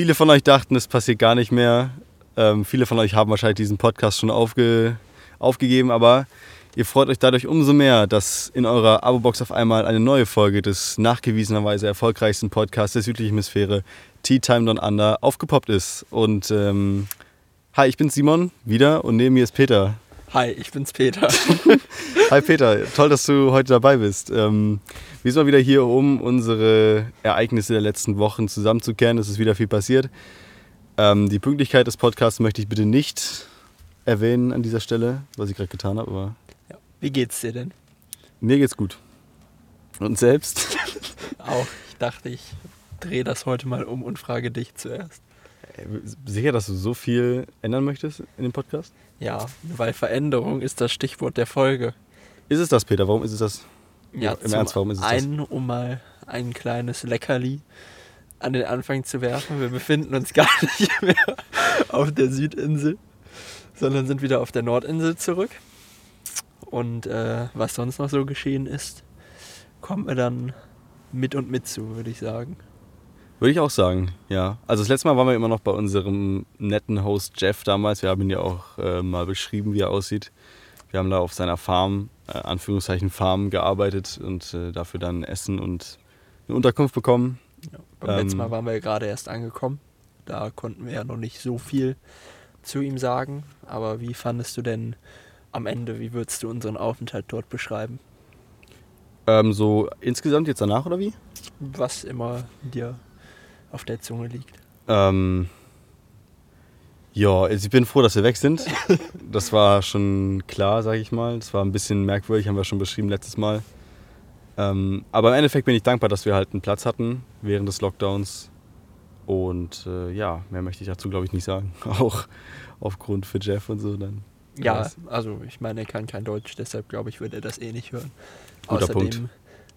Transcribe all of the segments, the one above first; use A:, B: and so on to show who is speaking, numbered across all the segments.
A: viele von euch dachten, es passiert gar nicht mehr. Ähm, viele von euch haben wahrscheinlich diesen Podcast schon aufge, aufgegeben, aber ihr freut euch dadurch umso mehr, dass in eurer Abo-Box auf einmal eine neue Folge des nachgewiesenerweise erfolgreichsten Podcasts der südlichen Hemisphäre, Tea Time Down Under, aufgepoppt ist. Und ähm, hi, ich bin Simon wieder und neben mir ist Peter.
B: Hi, ich bin's Peter.
A: Hi Peter, toll, dass du heute dabei bist. Ähm, wir sind mal wieder hier, um unsere Ereignisse der letzten Wochen zusammenzukehren. Es ist wieder viel passiert. Ähm, die Pünktlichkeit des Podcasts möchte ich bitte nicht erwähnen an dieser Stelle, was ich gerade getan habe. Aber
B: Ja. Wie geht's dir denn?
A: mir geht's gut. Und selbst?
B: Auch. Ich dachte, ich drehe das heute mal um und frage dich zuerst.
A: Sicher, dass du so viel ändern möchtest in dem Podcast?
B: Ja, weil Veränderung ist das Stichwort der Folge.
A: Ist es das, Peter? Warum ist es das?
B: Ja,
A: im Ernst, warum ist es das?
B: einen, um mal ein kleines Leckerli an den Anfang zu werfen. Wir befinden uns gar nicht mehr auf der Südinsel, sondern sind wieder auf der Nordinsel zurück. Und äh, was sonst noch so geschehen ist, kommt mir dann mit und mit zu, würde ich sagen.
A: Würde ich auch sagen, ja. Also das letzte Mal waren wir immer noch bei unserem netten Host Jeff damals. Wir haben ihn ja auch äh, mal beschrieben, wie er aussieht. Wir haben da auf seiner Farm, äh, Anführungszeichen Farm, gearbeitet und äh, dafür dann Essen und eine Unterkunft bekommen.
B: Beim
A: Ähm,
B: letzten Mal waren wir ja gerade erst angekommen. Da konnten wir ja noch nicht so viel zu ihm sagen. Aber wie fandest du denn am Ende, wie würdest du unseren Aufenthalt dort beschreiben?
A: Ähm, so insgesamt jetzt danach oder wie?
B: Was immer dir auf der Zunge liegt.
A: Ähm, ja, also ich bin froh, dass wir weg sind. Das war schon klar, sage ich mal. Das war ein bisschen merkwürdig, haben wir schon beschrieben letztes Mal. Ähm, aber im Endeffekt bin ich dankbar, dass wir halt einen Platz hatten während des Lockdowns. Und äh, ja, mehr möchte ich dazu, glaube ich, nicht sagen. Auch aufgrund für Jeff und so dann.
B: Ja, also ich meine, er kann kein Deutsch, deshalb glaube ich, würde er das eh nicht hören.
A: Guter
B: außerdem
A: Punkt.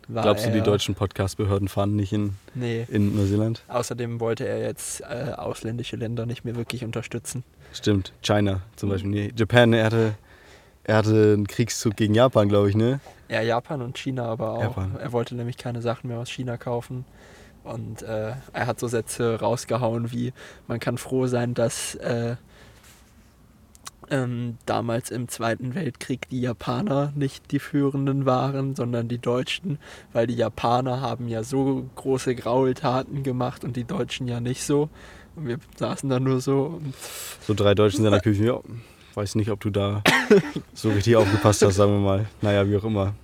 B: War
A: Glaubst du, die deutschen Podcast-Behörden fahren nicht in,
B: Nee,
A: in Neuseeland?
B: außerdem wollte er jetzt äh, ausländische Länder nicht mehr wirklich unterstützen.
A: Stimmt, China zum Beispiel. Nee, Japan, er hatte, er hatte einen Kriegszug gegen Japan, glaube ich, ne?
B: Ja, Japan und China aber auch.
A: Japan.
B: Er wollte nämlich keine Sachen mehr aus China kaufen. Und äh, er hat so Sätze rausgehauen wie, man kann froh sein, dass äh, ähm, damals im Zweiten Weltkrieg die Japaner nicht die Führenden waren, sondern die Deutschen, weil die Japaner haben ja so große Graultaten gemacht und die Deutschen ja nicht so. Und wir saßen da nur so
A: So drei Deutsche in seiner Küche. Ja, weiß nicht, ob du da so richtig aufgepasst hast, sagen wir mal. Naja, wie auch immer.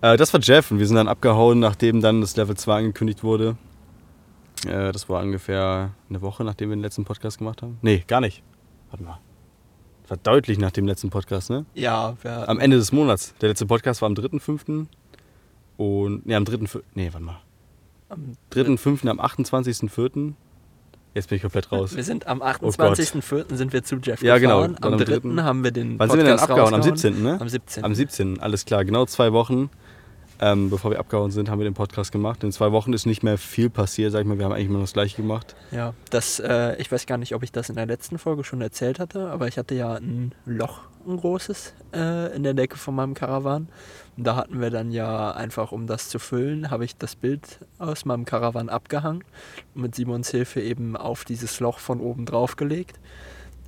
A: Äh, das war Jeff und wir sind dann abgehauen, nachdem dann das Level 2 angekündigt wurde. Äh, das war ungefähr eine Woche, nachdem wir den letzten Podcast gemacht haben. Nee, gar nicht. Warte mal. Das war deutlich nach dem letzten Podcast, ne?
B: ja, wir
A: Am Ende des Monats. Der letzte Podcast war am 3.5. Und, nee, am 3.5. Nee, warte mal.
B: am
A: 3.5. am 28.4. Jetzt bin ich komplett raus.
B: Wir sind am
A: Oh Gott.
B: 28.04. sind wir zu Jeff
A: Ja, genau.
B: gefahren.
A: Dann
B: Am
A: am
B: 3.
A: dritten.
B: haben wir den
A: Wann sind wir denn
B: Podcast
A: abgehauen? Am
B: rausgehauen.
A: 17., ne?
B: Am 17.
A: Am 17. Alles klar. Genau zwei Wochen, ähm, bevor wir abgehauen sind, haben wir den Podcast gemacht. In zwei Wochen ist nicht mehr viel passiert, sag ich mal. Wir haben eigentlich immer das Gleiche gemacht.
B: Ja, das, äh, ich weiß gar nicht, ob ich das in der letzten Folge schon erzählt hatte, aber ich hatte ja ein Loch, ein großes, äh, in der Decke von meinem Karawan. Und da hatten wir dann ja einfach, um das zu füllen, habe ich das Bild aus meinem Karawan abgehangen und mit Simons Hilfe eben auf dieses Loch von oben drauf gelegt.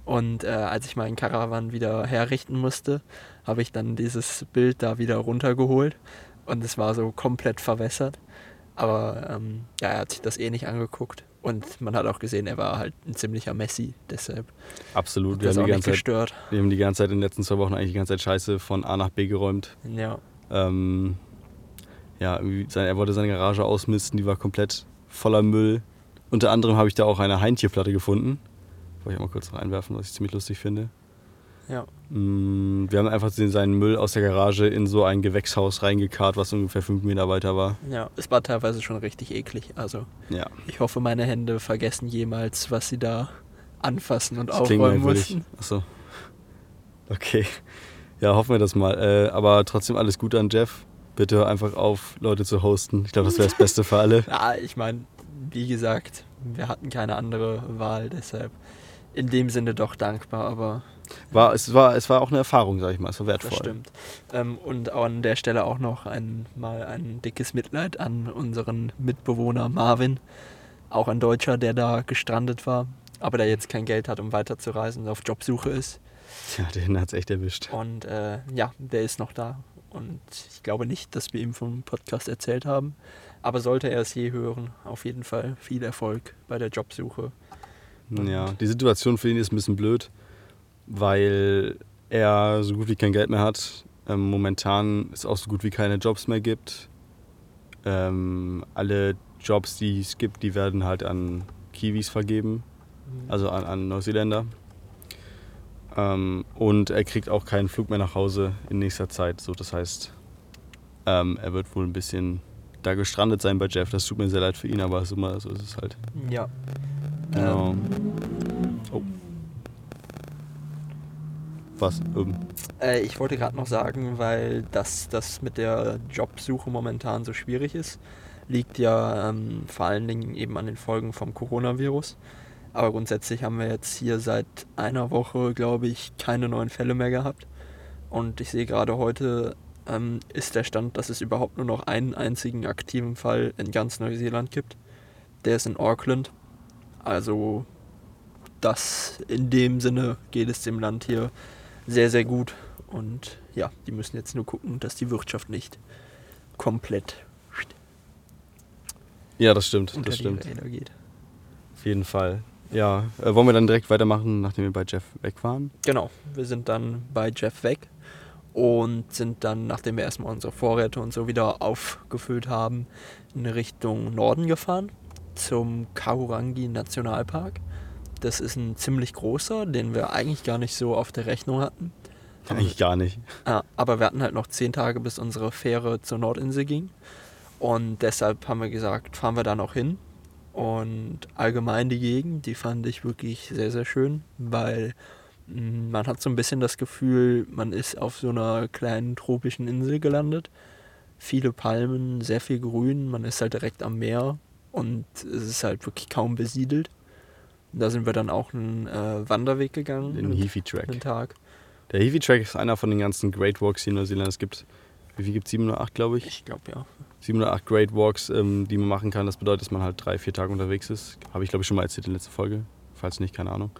B: Und äh, als ich meinen Karawan wieder herrichten musste, habe ich dann dieses Bild da wieder runtergeholt und es war so komplett verwässert. Aber ähm, ja, er hat sich das eh nicht angeguckt. Und man hat auch gesehen, er war halt ein ziemlicher Messi. Deshalb
A: Absolut. Wir haben, die ganze Zeit, wir haben die ganze Zeit in den letzten zwei Wochen eigentlich die ganze Zeit Scheiße von A nach B geräumt.
B: Ja,
A: Ähm, ja, er wollte seine Garage ausmisten, die war komplett voller Müll. Unter anderem habe ich da auch eine Heintierplatte gefunden. Wollte ich auch mal kurz noch einwerfen, was ich ziemlich lustig finde.
B: Ja.
A: Mm, Wir haben einfach den- seinen Müll aus der Garage in so ein Gewächshaus reingekarrt, was ungefähr fünf Meter weiter war.
B: Ja, es war teilweise schon richtig eklig. Also
A: Ja,
B: ich hoffe, meine Hände vergessen jemals, was sie da anfassen und
A: das
B: aufräumen mussten.
A: Achso. Okay. Ja, hoffen wir das mal. Äh, aber trotzdem alles Gute an Jeff. Bitte hör einfach auf, Leute zu hosten. Ich glaube, das wäre das Beste für alle.
B: Ja, ich meine, wie gesagt, wir hatten keine andere Wahl, deshalb in dem Sinne doch dankbar, aber
A: War, es, war, es war auch eine Erfahrung, sag ich mal. Es war wertvoll.
B: das stimmt. Ähm, und an der Stelle auch noch ein, mal ein dickes Mitleid an unseren Mitbewohner Marvin. auch ein Deutscher, der da gestrandet war, aber der jetzt kein Geld hat, um weiterzureisen und auf Jobsuche ist.
A: Ja, den hat es echt erwischt.
B: Und äh, ja, der ist noch da. Und ich glaube nicht, dass wir ihm vom Podcast erzählt haben. Aber sollte er es je hören, auf jeden Fall viel Erfolg bei der Jobsuche.
A: Ja, die Situation für ihn ist ein bisschen blöd, weil er so gut wie kein Geld mehr hat. Ähm, momentan es auch so gut wie keine Jobs mehr gibt. Ähm, alle Jobs, die es gibt, die werden halt an Kiwis vergeben, also an, an Neuseeländer. Ähm, und er kriegt auch keinen Flug mehr nach Hause in nächster Zeit. So, das heißt, ähm, er wird wohl ein bisschen da gestrandet sein bei Jeff. Das tut mir sehr leid für ihn, aber so, ist es halt.
B: Ja.
A: Genau.
B: Ähm,
A: Oh. Was? Ähm,
B: Äh, ich wollte gerade noch sagen, weil das, das mit der Jobsuche momentan so schwierig ist, liegt ja ähm, vor allen Dingen eben an den Folgen vom Coronavirus. Aber grundsätzlich haben wir jetzt hier seit einer Woche, glaube ich, keine neuen Fälle mehr gehabt. Und ich sehe gerade heute ähm, ist der Stand, dass es überhaupt nur noch einen einzigen aktiven Fall in ganz Neuseeland gibt. Der ist in Auckland. Also das in dem Sinne geht es dem Land hier sehr, sehr gut. Und ja, die müssen jetzt nur gucken, dass die Wirtschaft nicht komplett
A: ja, das stimmt.
B: unter
A: Das stimmt.
B: Räder geht.
A: Auf jeden Fall. Ja, äh, wollen wir dann direkt weitermachen, nachdem wir bei Jeff weg waren?
B: Genau, wir sind dann bei Jeff weg und sind dann, nachdem wir erstmal unsere Vorräte und so wieder aufgefüllt haben, in Richtung Norden gefahren zum Kaurangi Nationalpark. Das ist ein ziemlich großer, den wir eigentlich gar nicht so auf der Rechnung hatten.
A: Eigentlich gar nicht.
B: Ja, aber wir hatten halt noch zehn Tage, bis unsere Fähre zur Nordinsel ging. Und deshalb haben wir gesagt, fahren wir da noch hin. Und allgemein die Gegend, die fand ich wirklich sehr, sehr schön, weil mh, man hat so ein bisschen das Gefühl, man ist auf so einer kleinen tropischen Insel gelandet. Viele Palmen, sehr viel Grün, man ist halt direkt am Meer und es ist halt wirklich kaum besiedelt. Da sind wir dann auch einen äh, Wanderweg gegangen.
A: Den Heafy Track.
B: einen Tag.
A: Der Heafy Track ist einer von den ganzen Great Walks hier in Neuseeland. Es gibt, wie viel gibt es? 7 oder 8, glaube ich.
B: Ich glaube ja.
A: 7 oder 8 Great Walks, ähm, die man machen kann. Das bedeutet, dass man halt drei, vier Tage unterwegs ist. Habe ich, glaube ich, schon mal erzählt in der letzten Folge. Falls nicht, keine Ahnung.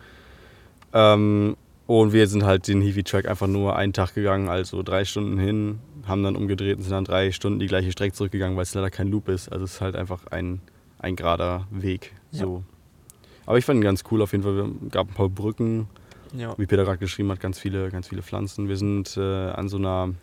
A: Ähm, und wir sind halt den Heavy Track einfach nur einen Tag gegangen, also drei Stunden hin, haben dann umgedreht und sind dann drei Stunden die gleiche Strecke zurückgegangen, weil es leider kein Loop ist. Also es ist halt einfach ein, ein gerader Weg.
B: Ja.
A: Aber ich fand ihn ganz cool auf jeden Fall. Es gab ein paar Brücken,
B: Ja.
A: wie Peter gerade geschrieben hat, ganz viele, ganz viele Pflanzen. Wir sind äh, an so einer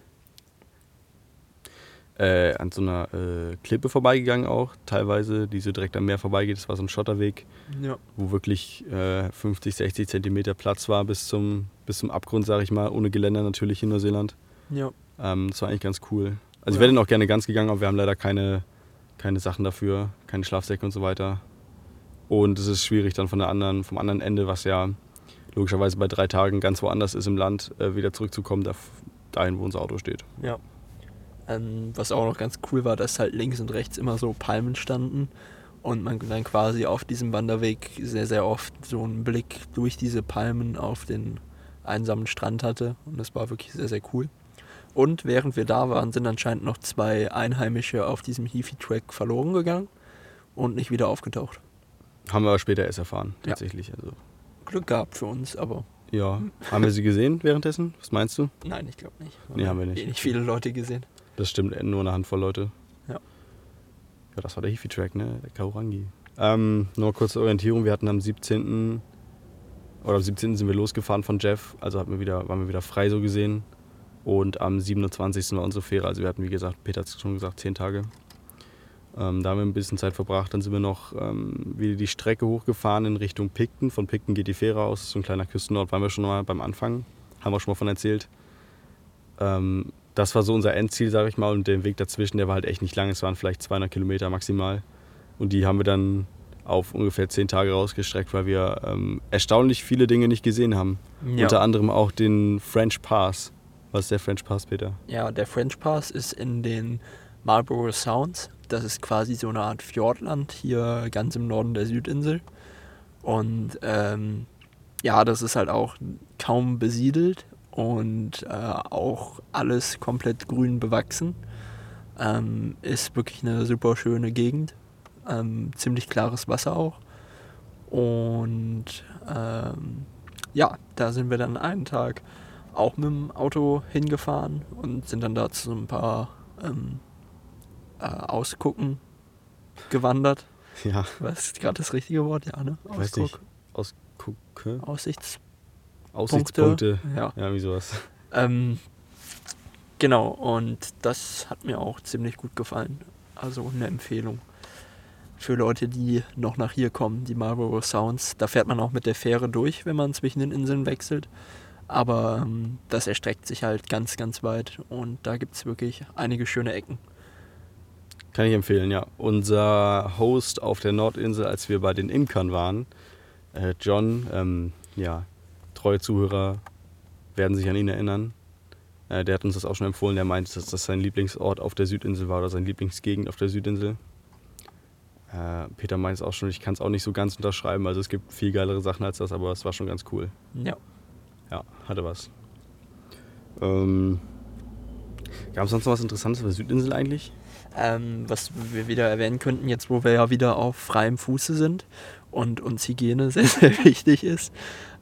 A: äh, an so einer äh, Klippe vorbeigegangen auch, teilweise, die so direkt am Meer vorbeigeht. Das war so ein Schotterweg,
B: ja.
A: wo wirklich äh, 50, 60 Zentimeter Platz war bis zum, bis zum Abgrund, sage ich mal, ohne Geländer natürlich in Neuseeland.
B: Ja.
A: Ähm, das war eigentlich ganz cool. Also ich
B: Ja.
A: wäre dann auch gerne ganz gegangen, aber wir haben leider keine, keine Sachen dafür, keine Schlafsäcke und so weiter. Und es ist schwierig dann von der anderen, vom anderen Ende, was ja logischerweise bei drei Tagen ganz woanders ist im Land, äh, wieder zurückzukommen, da, dahin, wo unser Auto steht.
B: Ja. Ähm, was auch noch ganz cool war, dass halt links und rechts immer so Palmen standen und man dann quasi auf diesem Wanderweg sehr, sehr oft so einen Blick durch diese Palmen auf den einsamen Strand hatte und das war wirklich sehr, sehr cool. Und während wir da waren, sind anscheinend noch zwei Einheimische auf diesem Heafy Track verloren gegangen und nicht wieder aufgetaucht.
A: Haben wir aber später erst erfahren,
B: Ja.
A: tatsächlich. Also,
B: Glück gehabt für uns, aber
A: ja. haben wir sie gesehen währenddessen? Was meinst du?
B: nein, ich glaube nicht.
A: Nee, haben wir nicht.
B: Eh nicht viele Leute gesehen.
A: Das stimmt, nur eine Handvoll Leute.
B: Ja.
A: Ja, das war der Hifi-Track, ne? Der Kaurangi. Ähm, nur kurze Orientierung. Wir hatten am 17. oder am 17. sind wir losgefahren von Jeff. Also hatten wir wieder, waren wir wieder frei so gesehen. Und am 27. war unsere Fähre. Also wir hatten, wie gesagt, Peter hat es schon gesagt, 10 Tage. Ähm, da haben wir ein bisschen Zeit verbracht. Dann sind wir noch ähm, wieder die Strecke hochgefahren in Richtung Picton. Von Picton geht die Fähre aus. So ein kleiner Küstenort. Waren wir schon mal beim Anfang. Haben wir schon mal von erzählt. Ähm, das war so unser Endziel, sage ich mal. Und der Weg dazwischen, der war halt echt nicht lang. Es waren vielleicht 200 Kilometer maximal. Und die haben wir dann auf ungefähr 10 Tage rausgestreckt, weil wir ähm, erstaunlich viele Dinge nicht gesehen haben.
B: Ja.
A: Unter anderem auch den French Pass. Was ist der French Pass, Peter?
B: Ja, der French Pass ist in den Marlborough Sounds. Das ist quasi so eine Art Fjordland hier ganz im Norden der Südinsel. Und ähm, ja, das ist halt auch kaum besiedelt und äh, auch alles komplett grün bewachsen. Ähm, ist wirklich eine super schöne Gegend. Ähm, ziemlich klares Wasser auch. Und ähm, ja, da sind wir dann einen Tag auch mit dem Auto hingefahren und sind dann da zu ein paar ähm, äh, Ausgucken gewandert.
A: Ja.
B: Was ist gerade das richtige Wort? Ja, ne?
A: Weiß nicht. Ausgucke.
B: Aussichts.
A: Aussichtspunkte.
B: Ja.
A: Ja, wie sowas.
B: Ähm, genau, und das hat mir auch ziemlich gut gefallen. Also eine Empfehlung für Leute, die noch nach hier kommen, die Marlborough Sounds. Da fährt man auch mit der Fähre durch, wenn man zwischen den Inseln wechselt. Aber ähm, das erstreckt sich halt ganz, ganz weit und da gibt es wirklich einige schöne Ecken.
A: Kann ich empfehlen, ja. Unser Host auf der Nordinsel, als wir bei den Imkern waren, äh, John, ähm, ja, treue Zuhörer werden sich an ihn erinnern. Äh, der hat uns das auch schon empfohlen. Der meint, dass das sein Lieblingsort auf der Südinsel war oder seine Lieblingsgegend auf der Südinsel. Äh, Peter meint es auch schon, ich kann es auch nicht so ganz unterschreiben. Also es gibt viel geilere Sachen als das, aber es war schon ganz cool.
B: Ja.
A: Ja, hatte was. Ähm, Gab es sonst noch was Interessantes auf der Südinsel eigentlich?
B: Ähm, was wir wieder erwähnen könnten, jetzt wo wir ja wieder auf freiem Fuße sind und uns Hygiene sehr, sehr wichtig ist,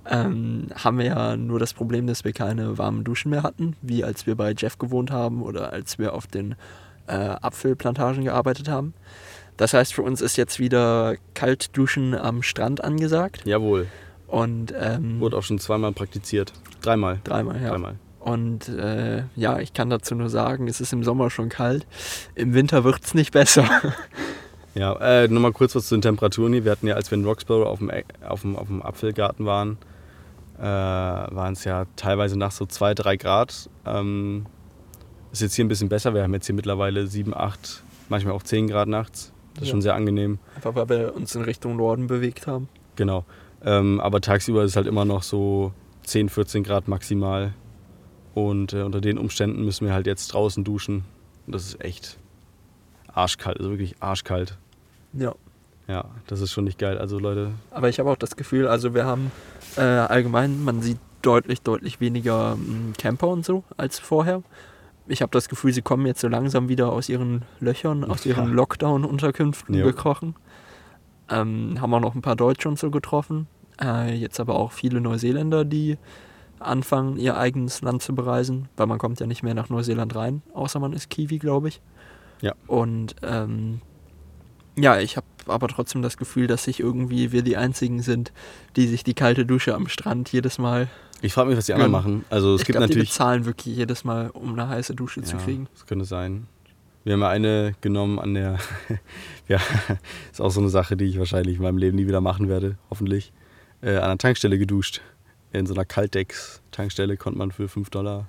B: ähm, haben wir ja nur das Problem, dass wir keine warmen Duschen mehr hatten, wie als wir bei Jeff gewohnt haben oder als wir auf den äh, Apfelplantagen gearbeitet haben. Das heißt, für uns ist jetzt wieder Kaltduschen am Strand angesagt.
A: Jawohl.
B: Und ähm,
A: Wurde auch schon zweimal praktiziert. Dreimal.
B: dreimal, ja.
A: Dreimal.
B: Und äh, ja, ich kann dazu nur sagen, es ist im Sommer schon kalt. Im Winter wird es nicht besser.
A: Ja, äh, nochmal kurz was zu den Temperaturen hier. Wir hatten ja, als wir in Roxborough auf dem, auf dem, auf dem Apfelgarten waren, äh, waren es ja teilweise nach so 2, 3 Grad. Ähm, ist jetzt hier ein bisschen besser. Wir haben jetzt hier mittlerweile 7, 8, manchmal auch 10 Grad nachts. Das ist
B: Ja.
A: schon sehr angenehm.
B: Einfach weil wir uns in Richtung Norden bewegt haben.
A: Genau. Ähm, aber tagsüber ist es halt immer noch so 10, 14 Grad maximal. Und äh, unter den Umständen müssen wir halt jetzt draußen duschen. Und das ist echt arschkalt, also wirklich arschkalt.
B: Ja.
A: Ja, das ist schon nicht geil. Also Leute,
B: Aber ich habe auch das Gefühl, also wir haben äh, allgemein, man sieht deutlich, deutlich weniger m, Camper und so als vorher. Ich habe das Gefühl, sie kommen jetzt so langsam wieder aus ihren Löchern, aus ihren
A: Ja.
B: Lockdown-Unterkünften
A: Jo.
B: gekrochen. Ähm, haben auch noch ein paar Deutsche und so getroffen. Äh, jetzt aber auch viele Neuseeländer, die anfangen, ihr eigenes Land zu bereisen, weil man kommt ja nicht mehr nach Neuseeland rein, außer man ist Kiwi, glaube ich.
A: Ja.
B: Und ähm, ja, ich habe aber trotzdem das Gefühl, dass sich irgendwie wir die Einzigen sind, die sich die kalte Dusche am Strand jedes Mal.
A: ich frage mich, was die anderen machen. Also es
B: ich
A: gibt
B: glaube, die
A: natürlich.
B: bezahlen wirklich jedes Mal, um eine heiße Dusche zu
A: Ja,
B: kriegen.
A: Das könnte sein. Wir haben ja eine genommen an der. ja, ist auch so eine Sache, die ich wahrscheinlich in meinem Leben nie wieder machen werde, hoffentlich. Äh, an der Tankstelle geduscht. In so einer Kaltdecks-Tankstelle konnte man für 5 Dollar,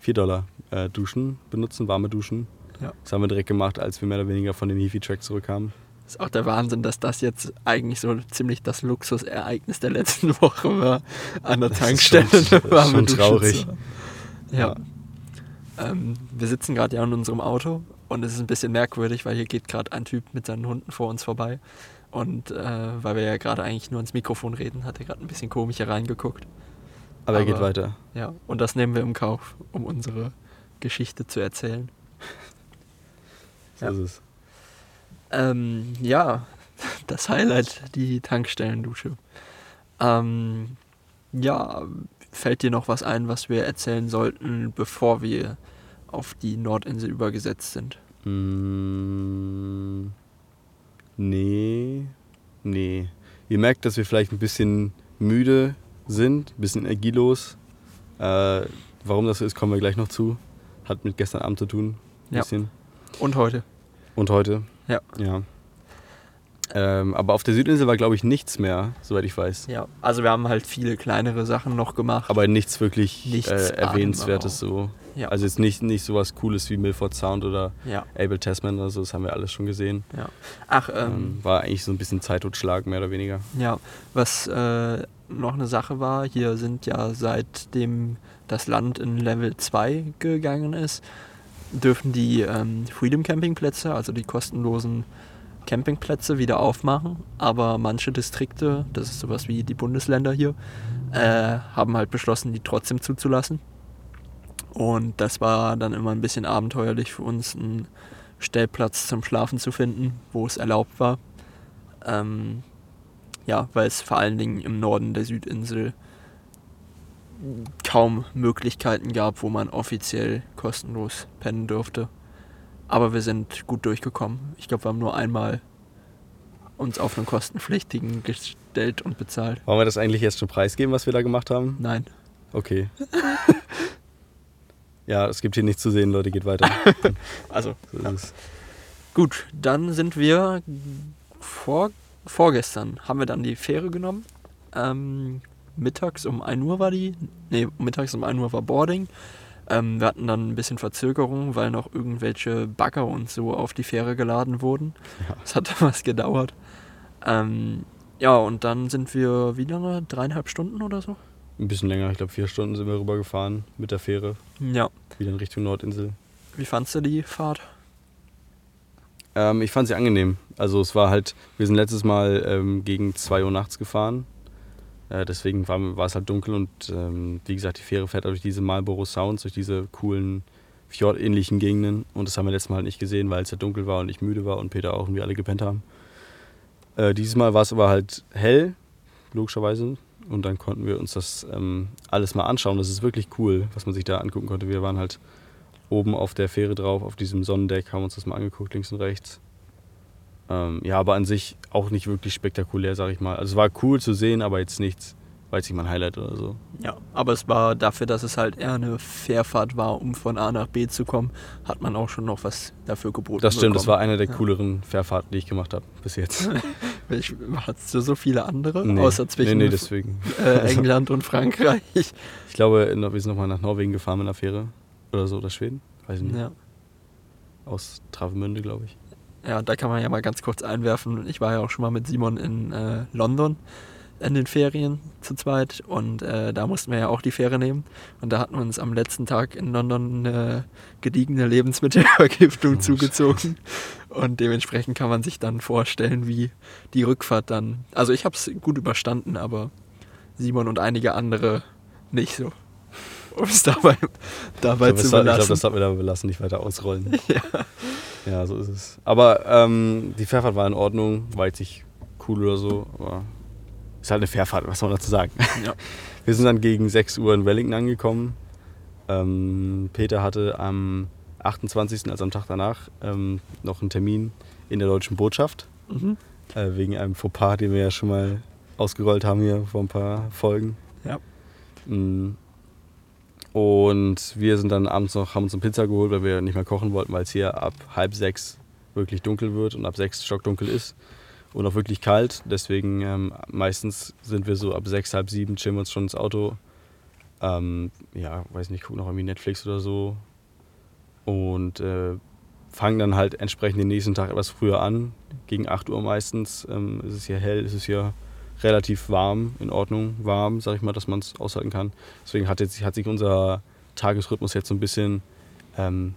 A: 4 Dollar äh, duschen, benutzen, warme Duschen.
B: Ja.
A: Das haben wir direkt gemacht, als wir mehr oder weniger von dem Heafy-Track zurückkamen.
B: Ist auch der Wahnsinn, dass das jetzt eigentlich so ziemlich das Luxusereignis der letzten Woche war, an der
A: Das ist
B: Tankstelle
A: schon- das
B: eine
A: ist
B: warme
A: schon traurig.
B: haben. Ja. Ähm, wir sitzen gerade ja in unserem Auto und es ist ein bisschen merkwürdig, weil hier geht gerade ein Typ mit seinen Hunden vor uns vorbei. Und äh, weil wir ja gerade eigentlich nur ins Mikrofon reden, hat er gerade ein bisschen komisch hier reingeguckt.
A: Aber, er geht
B: Aber-
A: weiter.
B: Ja, und das nehmen wir im Kauf, um unsere Geschichte zu erzählen.
A: So
B: Ja.
A: ist es.
B: Ähm, ja, das Highlight, die Tankstellendusche. Ähm, ja, fällt dir noch was ein, was wir erzählen sollten, bevor wir auf die Nordinsel übergesetzt sind?
A: Mm, nee. Nee. Ihr merkt, dass wir vielleicht ein bisschen müde sind, ein bisschen energielos. Äh, warum das so ist, kommen wir gleich noch zu. Hat mit gestern Abend zu tun. Ein
B: Ja.
A: bisschen.
B: Und heute?
A: Und heute.
B: Ja.
A: Ja. Ähm, aber auf der Südinsel war, glaube ich, nichts mehr, soweit ich weiß.
B: Ja, also wir haben halt viele kleinere Sachen noch gemacht.
A: Aber nichts wirklich
B: Nichts
A: äh, Erwähnenswertes so.
B: Ja.
A: Also jetzt nicht, nicht sowas Cooles wie Milford Sound oder
B: ja,
A: Abel Tasman oder so, das haben wir alles schon gesehen.
B: ja. Ach, ähm,
A: Ähm, war eigentlich so ein bisschen Zeittotschlag, mehr oder weniger.
B: Ja, was äh, noch eine Sache war, hier sind ja seitdem das Land in Level 2 gegangen ist, dürfen die ähm, Freedom Campingplätze, also die kostenlosen Campingplätze, wieder aufmachen. Aber manche Distrikte, das ist sowas wie die Bundesländer hier, äh, haben halt beschlossen, die trotzdem zuzulassen. Und das war dann immer ein bisschen abenteuerlich für uns, einen Stellplatz zum Schlafen zu finden, wo es erlaubt war. Ähm, ja, weil es vor allen Dingen im Norden der Südinsel kaum Möglichkeiten gab, wo man offiziell kostenlos pennen durfte. Aber wir sind gut durchgekommen. Ich glaube, wir haben nur einmal uns auf einen kostenpflichtigen gestellt und bezahlt.
A: Wollen wir das eigentlich jetzt schon preisgeben, was wir da gemacht haben?
B: Nein.
A: Okay. ja, es gibt hier nichts zu sehen, Leute, geht weiter.
B: Also,
A: So es.
B: Gut, dann sind wir vor, vorgestern haben wir dann die Fähre genommen. Ähm, mittags um 1 Uhr war die. Nee, mittags um 1 Uhr war Boarding. Ähm, wir hatten dann ein bisschen Verzögerung, weil noch irgendwelche Bagger und so auf die Fähre geladen wurden.
A: Ja.
B: Das hat was gedauert. Ähm, ja, und dann sind wir wie lange? Dreieinhalb Stunden oder so?
A: Ein bisschen länger, ich glaube vier Stunden sind wir rübergefahren mit der Fähre,
B: Ja.
A: Wieder in Richtung Nordinsel.
B: Wie fandst du die Fahrt?
A: Ähm, ich fand sie angenehm. Also es war halt, wir sind letztes Mal ähm, gegen 2 Uhr nachts gefahren. Äh, deswegen war, war es halt dunkel und ähm, wie gesagt, die Fähre fährt durch diese Marlboro Sounds, durch diese coolen fjordähnlichen Gegenden. Und das haben wir letztes Mal halt nicht gesehen, weil es ja dunkel war und ich müde war und Peter auch und wir alle gepennt haben. Äh, dieses Mal war es aber halt hell, logischerweise. Und dann konnten wir uns das ähm, alles mal anschauen. Das ist wirklich cool, was man sich da angucken konnte. Wir waren halt oben auf der Fähre drauf, auf diesem Sonnendeck, haben uns das mal angeguckt, links und rechts. Ähm, ja, aber an sich auch nicht wirklich spektakulär, sag ich mal. Also es war cool zu sehen, aber jetzt nichts, jetzt nicht mein Highlight oder so.
B: Ja, aber es war dafür, dass es halt eher eine Fährfahrt war, um von A nach B zu kommen, hat man auch schon noch was dafür geboten.
A: Das stimmt, das war eine der
B: Ja.
A: cooleren Fährfahrten, die ich gemacht habe bis jetzt.
B: Ich, hattest du so viele andere? Außer zwischen
A: nee, nee,
B: äh, England und Frankreich.
A: Ich glaube, wir sind nochmal nach Norwegen gefahren mit einer Fähre oder so, oder Schweden, weiß ich nicht.
B: Ja.
A: Aus Travemünde, glaube ich.
B: ja, da kann man ja mal ganz kurz einwerfen. Ich war ja auch schon mal mit Simon in äh, London in den Ferien zu zweit und äh, da mussten wir ja auch die Fähre nehmen und da hatten wir uns am letzten Tag in London eine gediegene Lebensmittelvergiftung
A: Oh,
B: zugezogen und dementsprechend kann man sich dann vorstellen, wie die Rückfahrt dann. Also ich habe es gut überstanden, aber Simon und einige andere nicht so. Um es dabei, dabei
A: ich glaube,
B: zu
A: soll- ich glaub,
B: belassen.
A: das sollten wir dabei belassen, nicht weiter ausrollen. ja. so ist es. Aber ähm, die Fährfahrt war in Ordnung, war jetzt nicht cool oder so, aber ist halt eine Fährfahrt, was soll man dazu sagen?
B: Ja.
A: Wir sind dann gegen 6 Uhr in Wellington angekommen. Ähm, Peter hatte am 28., also am Tag danach, ähm, noch einen Termin in der deutschen Botschaft.
B: Mhm.
A: Äh, wegen einem Fauxpas, den wir ja schon mal ausgerollt haben hier vor ein paar Folgen.
B: Ja.
A: Mm. Und wir sind dann abends noch, haben uns eine Pizza geholt, weil wir nicht mehr kochen wollten, weil es hier ab halb sechs wirklich dunkel wird und ab sechs stockdunkel ist und auch wirklich kalt. Deswegen ähm, meistens sind wir so ab sechs, halb sieben, chillen wir uns schon ins Auto. Ähm, ja, weiß nicht, gucken noch irgendwie Netflix oder so. Und äh, fangen dann halt entsprechend den nächsten Tag etwas früher an. Gegen 8 Uhr meistens ähm, ist es hier hell, ist es hier relativ warm, in Ordnung, warm, sag ich mal, dass man es aushalten kann. Deswegen hat, jetzt, hat sich unser Tagesrhythmus jetzt so ein bisschen, ähm,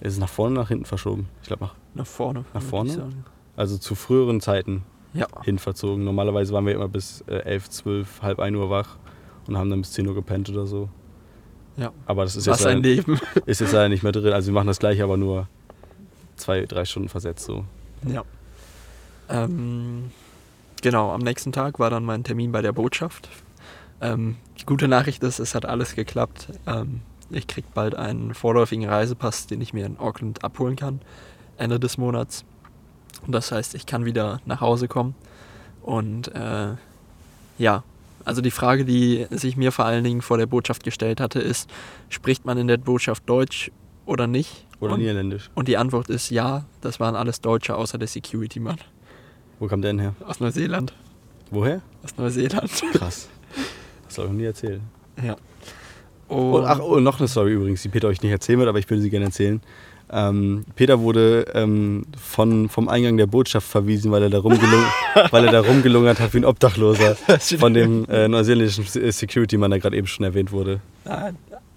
A: ist es nach vorne, nach hinten verschoben. Ich glaube, nach,
B: Nach vorne.
A: Nach vorne? also zu früheren Zeiten
B: Ja.
A: hin verzogen. Normalerweise waren wir immer bis äh, 11, 12, halb 1 Uhr wach und haben dann bis 10 Uhr gepennt oder so.
B: Ja.
A: Aber das ist
B: Was
A: jetzt,
B: ein
A: leider,
B: Leben.
A: ist jetzt leider nicht mehr drin. Also wir machen das gleiche, aber nur zwei, drei Stunden versetzt so.
B: Ja. Ähm, genau, am nächsten Tag war dann mein Termin bei der Botschaft. Ähm, die gute Nachricht ist, es hat alles geklappt. Ähm, ich krieg bald einen vorläufigen Reisepass, den ich mir in Auckland abholen kann, Ende des Monats. Und das heißt, ich kann wieder nach Hause kommen. Und äh, ja, also die Frage, die sich mir vor allen Dingen vor der Botschaft gestellt hatte, ist, spricht man in der Botschaft Deutsch oder nicht?
A: Oder
B: und,
A: niederländisch.
B: und die Antwort ist ja, das waren alles Deutsche außer der Security-Mann.
A: Wo kam der denn her?
B: Aus Neuseeland.
A: Woher?
B: Aus Neuseeland.
A: Krass. Das soll ich noch nie erzählen.
B: ja.
A: Und,
B: Und,
A: ach, oh, noch eine Story übrigens, die Peter euch nicht erzählen wird, aber ich würde sie gerne erzählen. Ähm, Peter wurde ähm, von, vom Eingang der Botschaft verwiesen, weil er da, rumgelung, weil er da rumgelungert hat wie ein Obdachloser. Von dem äh, neuseeländischen Security-Mann, der gerade eben schon erwähnt wurde.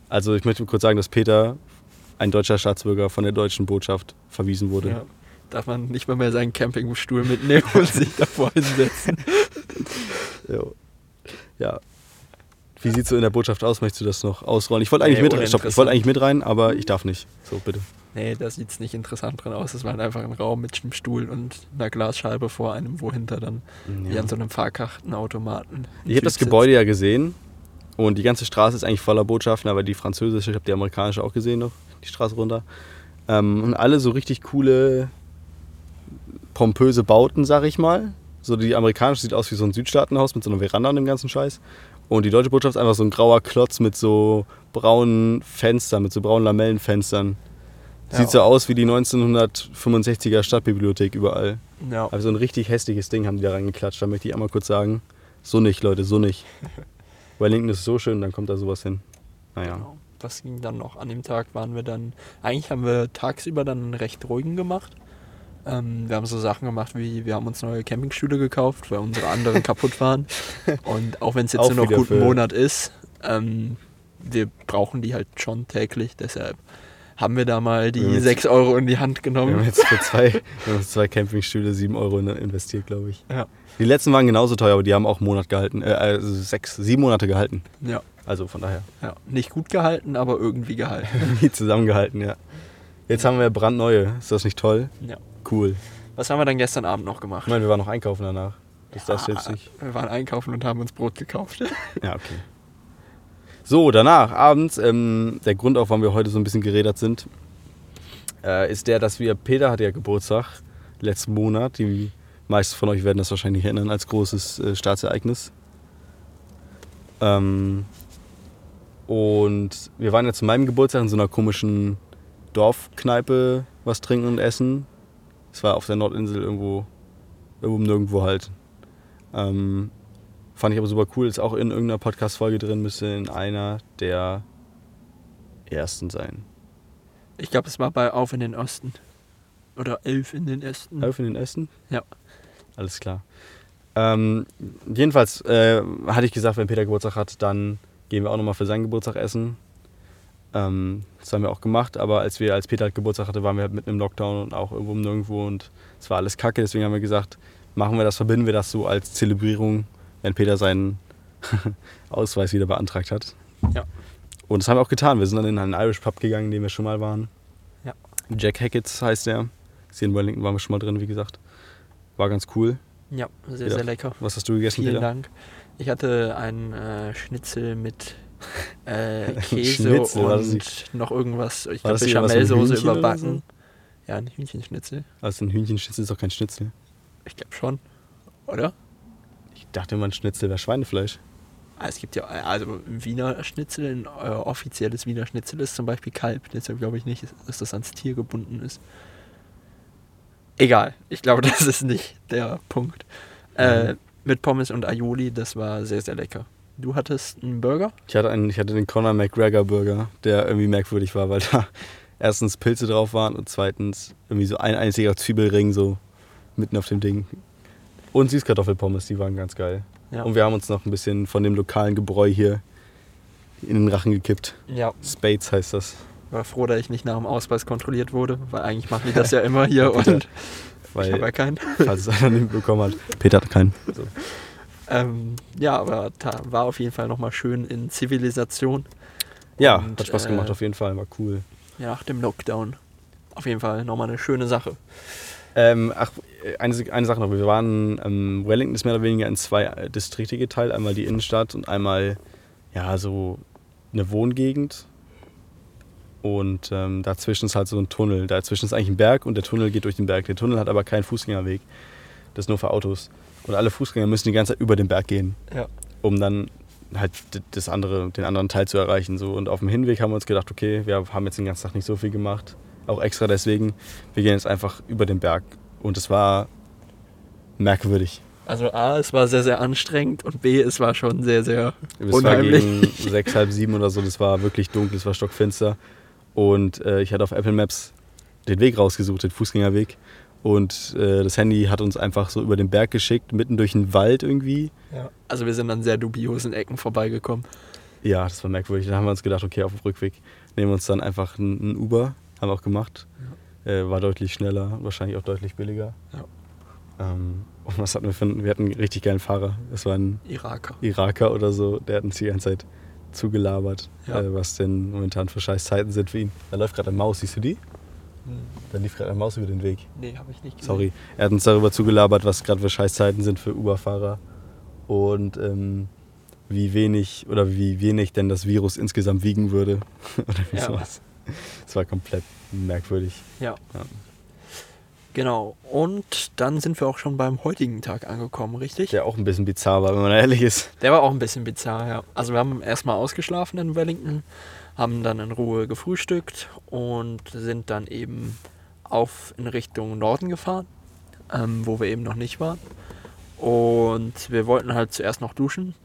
A: Also ich möchte kurz sagen, dass Peter, ein deutscher Staatsbürger, von der deutschen Botschaft verwiesen wurde.
B: Ja. Darf man nicht mal mehr seinen Campingstuhl mitnehmen und sich davor hinsetzen.
A: Jo. Ja. Wie sieht es so in der Botschaft aus? Möchtest du das noch ausrollen? Ich wollte eigentlich,
B: Nee,
A: mit, stopp, ich wollte eigentlich mit rein, aber ich darf nicht. So, bitte.
B: Nee, da sieht es nicht interessant drin aus. Es war halt einfach ein Raum mit einem Stuhl und einer Glasscheibe vor einem, wohinter dann wie an so einem Fahrkartenautomaten. ein
A: Ich habe das
B: sitzt.
A: Gebäude ja gesehen und die ganze Straße ist eigentlich voller Botschaften, aber die französische, ich habe die amerikanische auch gesehen noch, die Straße runter. Ähm, und alle so richtig coole, pompöse Bauten, sag ich mal. So die amerikanische sieht aus wie so ein Südstaatenhaus mit so einer Veranda und dem ganzen Scheiß. Und die deutsche Botschaft ist einfach so ein grauer Klotz mit so braunen Fenstern, mit so braunen Lamellenfenstern.
B: Ja.
A: Sieht so aus wie die 1965er Stadtbibliothek überall.
B: Ja.
A: Aber so ein richtig hässliches Ding haben die da reingeklatscht. Da möchte ich einmal kurz sagen, so nicht, Leute, so nicht. Wellington ist so schön, dann kommt da sowas hin. Naja.
B: Genau. Was ging dann noch? An dem Tag waren wir dann, eigentlich haben wir tagsüber dann einen recht ruhigen gemacht. Ähm, wir haben so Sachen gemacht wie, wir haben uns neue Campingstühle gekauft, weil unsere anderen kaputt waren. Und auch wenn es jetzt
A: Auch
B: nur noch gut einen
A: für-
B: Monat ist, ähm, wir brauchen die halt schon täglich. Deshalb haben wir da mal die
A: haben jetzt-
B: 6 Euro in die Hand
A: Wir haben
B: genommen.
A: jetzt für zwei, zwei Campingstühle 7 Euro in- investiert, glaube ich.
B: Ja.
A: Die letzten waren genauso teuer, aber die haben auch einen Monat gehalten. Äh, also sechs, sieben Monate gehalten.
B: Ja,
A: Also von daher.
B: ja. Nicht gut gehalten, aber irgendwie gehalten.
A: Nie zusammengehalten, ja. Jetzt haben wir brandneue. Ist das nicht toll?
B: Ja.
A: Cool.
B: Was haben wir dann gestern Abend noch
A: Ich
B: gemacht?
A: meine, wir waren noch einkaufen danach. Das darfst du jetzt nicht.
B: Wir waren einkaufen und haben uns Brot gekauft.
A: Ja, okay. So, danach, abends, ähm, der Grund auch, warum wir heute so ein bisschen gerädert sind, äh, ist der, dass wir, Peter hatte ja Geburtstag letzten Monat. Die meisten von euch werden das wahrscheinlich erinnern als großes äh, Staatsereignis. Ähm, und wir waren ja zu meinem Geburtstag in so einer komischen Dorfkneipe was trinken und essen. Es war auf der Nordinsel irgendwo, irgendwo nirgendwo halt. Ähm, Fand ich aber super cool. Ist auch in irgendeiner Podcast-Folge drin, müsste in einer der ersten sein.
B: Ich glaube, es war bei Auf in den Osten. Oder Elf in den Ästen.
A: Elf in den Essen?
B: Ja.
A: Alles klar. Ähm, jedenfalls äh, hatte ich gesagt, wenn Peter Geburtstag hat, dann gehen wir auch nochmal für seinen Geburtstag essen. Ähm, das haben wir auch gemacht, aber als wir als Peter halt Geburtstag hatte, waren wir halt mitten im Lockdown und auch irgendwo nirgendwo und es war alles kacke. Deswegen haben wir gesagt, machen wir das, verbinden wir das so als Zelebrierung, wenn Peter seinen Ausweis wieder beantragt hat.
B: Ja.
A: Und das haben wir auch getan. Wir sind dann in einen Irish Pub gegangen, in dem wir schon mal waren.
B: Ja.
A: Jack Hackett's heißt der. Hier in Wellington waren wir schon mal drin, wie gesagt. War ganz cool.
B: Ja, sehr,
A: Wieder.
B: sehr lecker.
A: Was hast du gegessen,
B: Vielen
A: Peter?
B: Dank. Ich hatte einen äh, Schnitzel mit äh, Käse
A: Schnitzel,
B: und noch irgendwas. Ich glaube,
A: oder
B: überbacken.
A: so?
B: Ja, ein Hühnchenschnitzel.
A: Also ein Hühnchenschnitzel ist doch kein Schnitzel.
B: Ich glaube schon. Oder?
A: Ich dachte immer, ein Schnitzel wäre Schweinefleisch.
B: Ah, Es gibt ja, also Wiener Schnitzel, ein äh, offizielles Wiener Schnitzel ist zum Beispiel Kalb. Deshalb glaube ich nicht, dass das ans Tier gebunden ist. Egal, ich glaube, das ist nicht der Punkt. Äh,
A: Mhm.
B: mit Pommes und Aioli, das war sehr, sehr lecker. Du hattest einen Burger?
A: Ich hatte, einen, ich hatte den Conor McGregor Burger, der irgendwie merkwürdig war, weil da erstens Pilze drauf waren und zweitens irgendwie so ein einziger Zwiebelring so mitten auf dem Ding. Und Süßkartoffelpommes, die waren ganz geil.
B: Ja.
A: Und wir haben uns noch ein bisschen von dem lokalen Gebräu hier in den Rachen gekippt.
B: Ja,
A: Spades heißt das.
B: war froh, dass ich nicht nach dem Ausweis kontrolliert wurde, weil eigentlich machen die das ja immer hier und ich habe ja
A: Weil,
B: keinen.
A: falls es einer nicht bekommen hat. Peter hat keinen. So.
B: Ähm, ja, aber ta- war auf jeden Fall nochmal schön in Zivilisation.
A: Ja,
B: Und,
A: hat Spaß gemacht
B: äh,
A: auf jeden Fall, war cool.
B: Ja, nach dem Lockdown. Auf jeden Fall nochmal eine schöne Sache.
A: Ähm, ach, eine, eine Sache noch. Wir waren, ähm, Wellington ist mehr oder weniger in zwei äh, Distrikte geteilt. Einmal die Innenstadt und einmal, ja, so eine Wohngegend. Und ähm, dazwischen ist halt so ein Tunnel. Dazwischen ist eigentlich ein Berg und der Tunnel geht durch den Berg. Der Tunnel hat aber keinen Fußgängerweg. Das ist nur für Autos. Und alle Fußgänger müssen die ganze Zeit über den Berg gehen,
B: Ja.
A: um dann halt das andere, den anderen Teil zu erreichen. So. Und auf dem Hinweg haben wir uns gedacht, okay, wir haben jetzt den ganzen Tag nicht so viel gemacht. Auch extra deswegen. Wir gehen jetzt einfach über den Berg. Und es war merkwürdig.
B: Also A, es war sehr, sehr anstrengend und B, es war schon sehr, sehr
A: Es war
B: unheimlich.
A: gegen sechs, halb sieben oder so. Das war wirklich dunkel, es war stockfinster. Und äh, ich hatte auf Apple Maps den Weg rausgesucht, den Fußgängerweg. Und äh, das Handy hat uns einfach so über den Berg geschickt, mitten durch den Wald irgendwie.
B: Ja. Also wir sind an sehr dubiosen Ecken vorbeigekommen.
A: Ja, das war merkwürdig. Dann haben wir uns gedacht, okay, auf dem Rückweg nehmen wir uns dann einfach ein, ein Uber. Haben wir auch gemacht. Äh, war deutlich schneller, wahrscheinlich auch deutlich billiger.
B: Ja.
A: Ähm, und was hatten wir für einen, wir hatten einen richtig geilen Fahrer. Das war ein
B: Iraker.
A: Iraker oder so, der hat uns die ganze Zeit zugelabert,
B: Ja.
A: äh, was denn momentan für scheiß Zeiten sind für ihn. Da läuft gerade eine Maus, siehst du die? Da lief gerade eine Maus über den Weg.
B: Nee, habe ich nicht gesehen.
A: Sorry. Er hat uns darüber zugelabert, was gerade für Scheißzeiten sind für Uber-Fahrer. Und ähm, wie wenig oder wie wenig denn das Virus insgesamt wiegen würde. oder wie
B: Ja.
A: sowas. Das war komplett merkwürdig.
B: Ja.
A: Ja.
B: Genau. Und dann sind wir auch schon beim heutigen Tag angekommen, richtig?
A: Der auch ein bisschen bizarr war, wenn man ehrlich ist.
B: Der war auch ein bisschen bizarr, ja. Also wir haben erstmal ausgeschlafen in Wellington, haben dann in Ruhe gefrühstückt und sind dann eben auf in Richtung Norden gefahren, ähm, wo wir eben noch nicht waren. Und wir wollten halt zuerst noch duschen,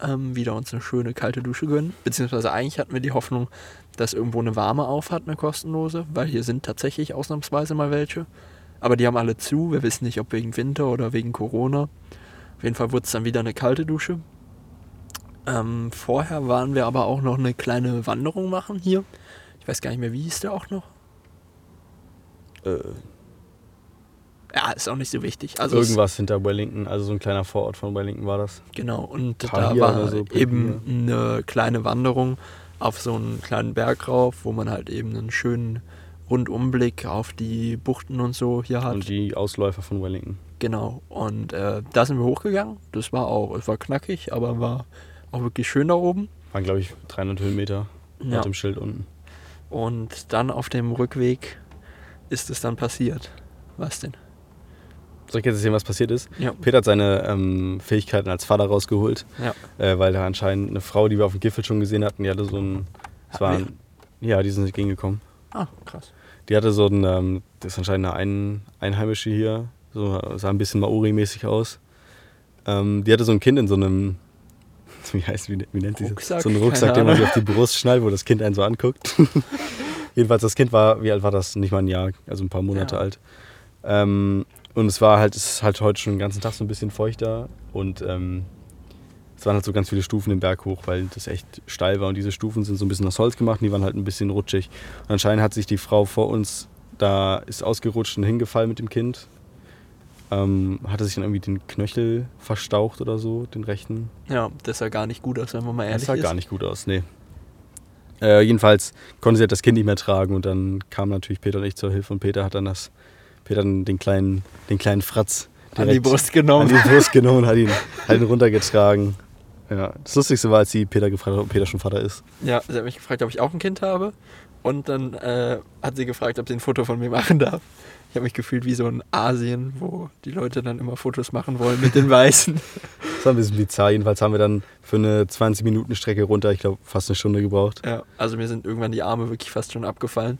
B: ähm, wieder uns eine schöne kalte Dusche gönnen. Beziehungsweise eigentlich hatten wir die Hoffnung, dass irgendwo eine warme auf hat, eine kostenlose, weil hier sind tatsächlich ausnahmsweise mal welche. Aber die haben alle zu. Wir wissen nicht, ob wegen Winter oder wegen Corona. Auf jeden Fall wurde es dann wieder eine kalte Dusche. Ähm, vorher waren wir aber auch noch eine kleine Wanderung machen hier. Ich weiß gar nicht mehr, wie hieß der auch noch?
A: Äh,
B: Ja, ist auch nicht so wichtig. Also
A: irgendwas hinter Wellington, also so ein kleiner Vorort von Wellington war das.
B: Genau, und da
A: Pavia
B: war
A: so,
B: eben eine kleine Wanderung auf so einen kleinen Berg rauf, wo man halt eben einen schönen Rundumblick auf die Buchten und so hier hat.
A: Und die Ausläufer von Wellington.
B: Genau, und äh, da sind wir hochgegangen. Das war auch, es war knackig, aber war auch wirklich schön da oben.
A: Waren, glaube ich, 300 Höhenmeter
B: Ja.
A: mit dem Schild unten.
B: Und dann auf dem Rückweg ist es dann passiert. Was denn?
A: Soll ich jetzt erzählen, was passiert ist?
B: Ja.
A: Peter hat seine ähm, Fähigkeiten als Vater rausgeholt,
B: Ja.
A: äh, weil da anscheinend eine Frau, die wir auf dem Gipfel schon gesehen hatten, die hatte so ein. Das war ein, ja, die sind entgegengekommen.
B: Ah, krass.
A: Die hatte so ein, ähm, das ist anscheinend eine ein, Einheimische hier, so sah ein bisschen Maori-mäßig aus. Ähm, die hatte so ein Kind in so einem, wie heißt, wie, wie nennt sie das? So einen Rucksack, den man sich auf die Brust schnallt, wo das Kind einen so anguckt. Jedenfalls, das Kind war, wie alt war das? Nicht mal ein Jahr, also ein paar Monate alt. Ähm, und es war halt, es ist halt heute schon den ganzen Tag so ein bisschen feuchter und ähm, es waren halt so ganz viele Stufen den Berg hoch, weil das echt steil war und diese Stufen sind so ein bisschen aus Holz gemacht und die waren halt ein bisschen rutschig. Und anscheinend hat sich die Frau vor uns da ist ausgerutscht und hingefallen mit dem Kind. Ähm, hatte sich dann irgendwie den Knöchel verstaucht oder so, den rechten.
B: Ja, das sah gar nicht gut aus, wenn man mal ehrlich
A: Das sah
B: ist.
A: gar nicht gut aus, nee. Äh, jedenfalls konnte sie halt das Kind nicht mehr tragen und dann kam natürlich Peter und ich zur Hilfe und Peter hat dann das, Peter den kleinen, den kleinen Fratz
B: An die Brust genommen.
A: an die Brust genommen und hat ihn, hat ihn runtergetragen. Ja, das Lustigste war, als sie Peter gefragt hat, ob Peter schon Vater ist.
B: Ja, sie hat mich gefragt, ob ich auch ein Kind habe. Und dann äh, hat sie gefragt, ob sie ein Foto von mir machen darf. Ich habe mich gefühlt wie so in Asien, wo die Leute dann immer Fotos machen wollen mit den Weißen.
A: Das war ein bisschen bizarr. Jedenfalls haben wir dann für eine 20-Minuten-Strecke runter, ich glaube, fast eine Stunde gebraucht.
B: ja, also mir sind irgendwann die Arme wirklich fast schon abgefallen,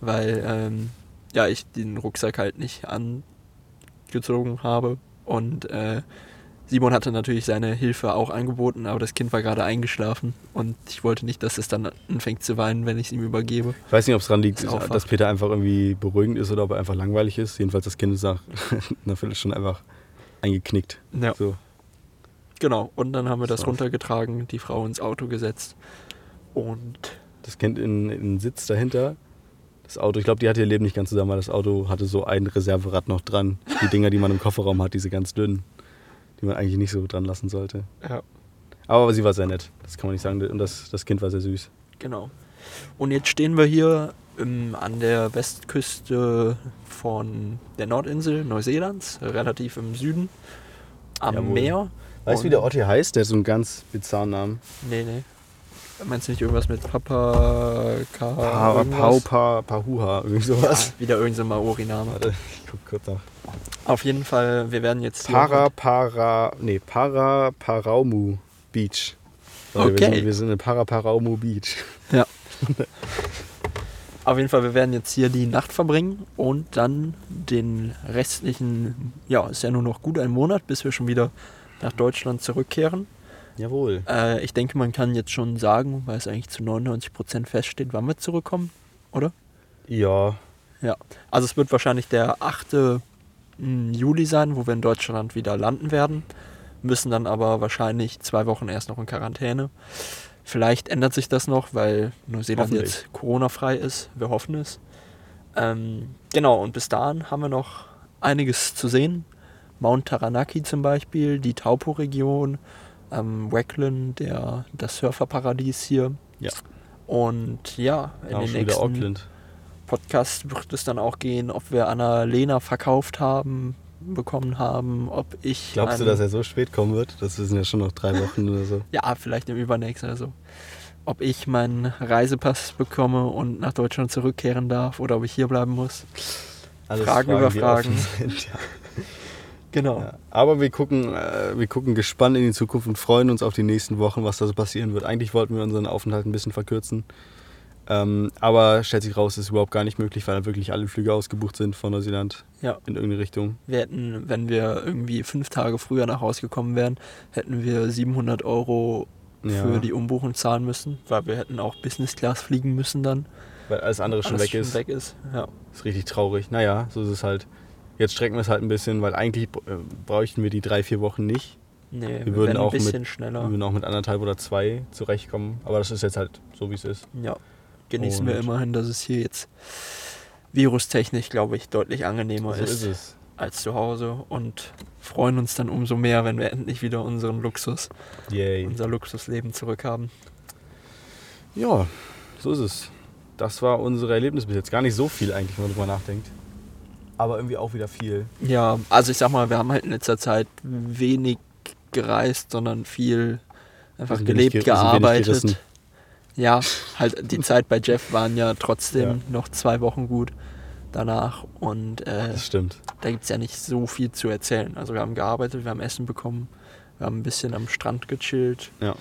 B: weil ähm, ja, ich den Rucksack halt nicht angezogen habe. Und äh, Simon hatte natürlich seine Hilfe auch angeboten, aber das Kind war gerade eingeschlafen und ich wollte nicht, dass es dann anfängt zu weinen, wenn ich es ihm übergebe.
A: Ich weiß nicht, ob es daran liegt,
B: aufwacht.
A: dass Peter einfach irgendwie beruhigend ist oder ob er einfach langweilig ist. Jedenfalls das Kind ist nach einer Viertelstunde einfach eingeknickt.
B: Ja.
A: So.
B: Genau, und dann haben wir das
A: So.
B: runtergetragen, die Frau ins Auto gesetzt. Und
A: Das Kind in, in den Sitz dahinter. Das Auto, ich glaube, die hatte ihr Leben nicht ganz zusammen, weil das Auto hatte so ein Reserverad noch dran. Die Dinger, die man im Kofferraum hat, diese ganz dünnen, die man eigentlich nicht so dran lassen sollte.
B: ja,
A: Aber sie war sehr nett, das kann man nicht sagen. Und das, das Kind war sehr süß.
B: genau. Und jetzt stehen wir hier ähm, an der Westküste von der Nordinsel Neuseelands, relativ im Süden, am
A: Jawohl.
B: Meer.
A: Weißt du, wie der Ort hier heißt? Der hat so einen ganz bizarren Namen.
B: Nee, nee. Meinst du nicht irgendwas mit Papa, Ka,
A: Pa,
B: irgendwas?
A: Pau, Pa, Pahuha, irgendwie sowas.
B: Ja, wieder irgendein so Maori-Name.
A: Warte, ich guck kurz nach.
B: Auf jeden Fall, wir werden jetzt
A: Para, Para, nee, Para, Paraumu Beach. Wir
B: Okay.
A: sind, wir sind in Para, Paraumu Beach.
B: Ja. Auf jeden Fall, wir werden jetzt hier die Nacht verbringen und dann den restlichen, ja, ist ja nur noch gut ein Monat, bis wir schon wieder nach Deutschland zurückkehren.
A: Jawohl.
B: Äh, ich denke, man kann jetzt schon sagen, weil es eigentlich zu 99% feststeht, wann wir zurückkommen, oder?
A: Ja,
B: Ja. Also es wird wahrscheinlich der 8. mm, Juli sein, wo wir in Deutschland wieder landen werden. Müssen dann aber wahrscheinlich zwei Wochen erst noch in Quarantäne. Vielleicht ändert sich das noch, weil Neuseeland jetzt Corona-frei ist. Wir hoffen es. Ähm, genau, und bis dahin haben wir noch einiges zu sehen. Mount Taranaki zum Beispiel, die Taupo-Region, ähm, Wackland, der, das Surferparadies hier.
A: Ja.
B: Und ja, in
A: auch
B: den nächsten. Podcast wird es dann auch gehen, ob wir Annalena verkauft haben, bekommen haben, ob ich.
A: Glaubst du, dass er so spät kommen wird? Das sind ja schon noch drei Wochen oder so.
B: Ja, vielleicht im Übernächsten oder so. Ob ich meinen Reisepass bekomme und nach Deutschland zurückkehren darf oder ob ich hier bleiben muss.
A: Alles
B: Fragen über
A: die
B: Fragen.
A: Sind, ja.
B: Genau.
A: Ja. Aber wir gucken, äh, wir gucken gespannt in die Zukunft und freuen uns auf die nächsten Wochen, was da so passieren wird. Eigentlich wollten wir unseren Aufenthalt ein bisschen verkürzen. Ähm, aber stellt sich raus, ist überhaupt gar nicht möglich, weil wirklich alle Flüge ausgebucht sind von Neuseeland
B: Ja.
A: in irgendeine Richtung.
B: Wir hätten, wenn wir irgendwie fünf Tage früher nach Hause gekommen wären, hätten wir 700 Euro
A: Ja.
B: für die Umbuchung zahlen müssen, weil wir hätten auch Business Class fliegen müssen dann.
A: Weil alles andere schon
B: Alles
A: weg ist.
B: weg ist. Ja.
A: Ist richtig traurig. Naja, so ist es halt. Jetzt strecken wir es halt ein bisschen, weil eigentlich äh, bräuchten wir die drei, vier Wochen nicht.
B: Nee,
A: Wir würden
B: wären
A: auch
B: ein bisschen
A: mit-
B: schneller.
A: Wir würden auch mit anderthalb oder zwei zurechtkommen. Aber das ist jetzt halt so, wie es ist.
B: Ja. Genießen wir
A: Und-
B: immerhin, dass es hier jetzt virustechnisch, glaube ich, deutlich angenehmer
A: So
B: ist,
A: ist es.
B: als zu Hause und freuen uns dann umso mehr, wenn wir endlich wieder unseren Luxus,
A: Yay.
B: unser Luxusleben zurückhaben.
A: Ja, so ist es. Das war unsere Erlebnis bis jetzt. Gar nicht so viel eigentlich, wenn man drüber nachdenkt. Aber irgendwie auch wieder viel.
B: Ja, also ich sag mal, wir haben halt in letzter Zeit wenig gereist, sondern viel einfach
A: wenig
B: gelebt, gearbeitet. Ja, halt die Zeit bei Jeff waren ja trotzdem
A: Ja.
B: noch zwei Wochen gut danach und äh,
A: Das stimmt.
B: da gibt es ja nicht so viel zu erzählen. Also wir haben gearbeitet, wir haben Essen bekommen, wir haben ein bisschen am Strand gechillt.
A: Ja.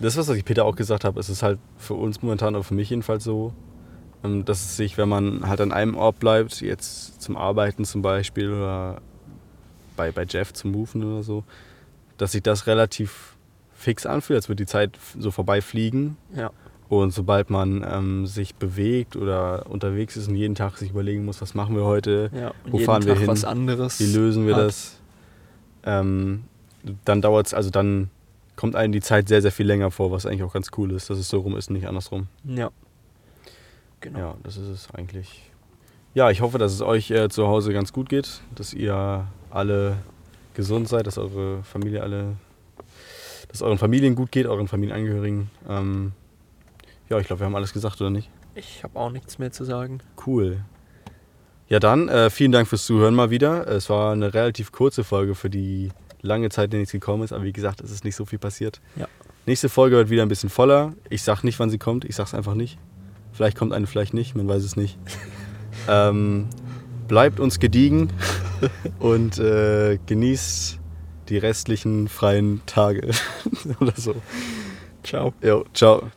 A: Das, was ich Peter auch gesagt habe, es ist halt für uns momentan, oder für mich jedenfalls so, dass es sich, wenn man halt an einem Ort bleibt, jetzt zum Arbeiten zum Beispiel oder bei, bei Jeff zum Moven oder so, dass sich das relativ fix anfühlt, als würde die Zeit so vorbeifliegen.
B: Ja,
A: Und sobald man ähm, sich bewegt oder unterwegs ist und jeden Tag sich überlegen muss, was machen wir heute,
B: ja.
A: Wo fahren wir
B: Tag
A: hin?
B: was anderes.
A: wie lösen wir
B: hat.
A: das, ähm, dann dauert es, also dann kommt einem die Zeit sehr, sehr viel länger vor, was eigentlich auch ganz cool ist, dass es so rum ist und nicht andersrum.
B: Ja. Genau.
A: Ja, das ist es eigentlich. Ja, ich hoffe, dass es euch äh, zu Hause ganz gut geht, dass ihr alle gesund seid, dass eure Familie alle, dass euren Familien gut geht, euren Familienangehörigen. Ähm, ja, ich glaube, wir haben alles gesagt, oder nicht?
B: Ich habe auch nichts mehr zu sagen.
A: Cool. Ja, dann äh, vielen Dank fürs Zuhören mal wieder. Es war eine relativ kurze Folge für die lange Zeit, die nichts gekommen ist, aber wie gesagt, es ist nicht so viel passiert.
B: Ja.
A: Nächste Folge wird wieder ein bisschen voller. Ich sag nicht, wann sie kommt, ich sag's einfach nicht. Vielleicht kommt eine, vielleicht nicht, man weiß es nicht. ähm, bleibt uns gediegen und äh, genießt die restlichen freien Tage oder so.
B: Ciao.
A: Jo, ciao.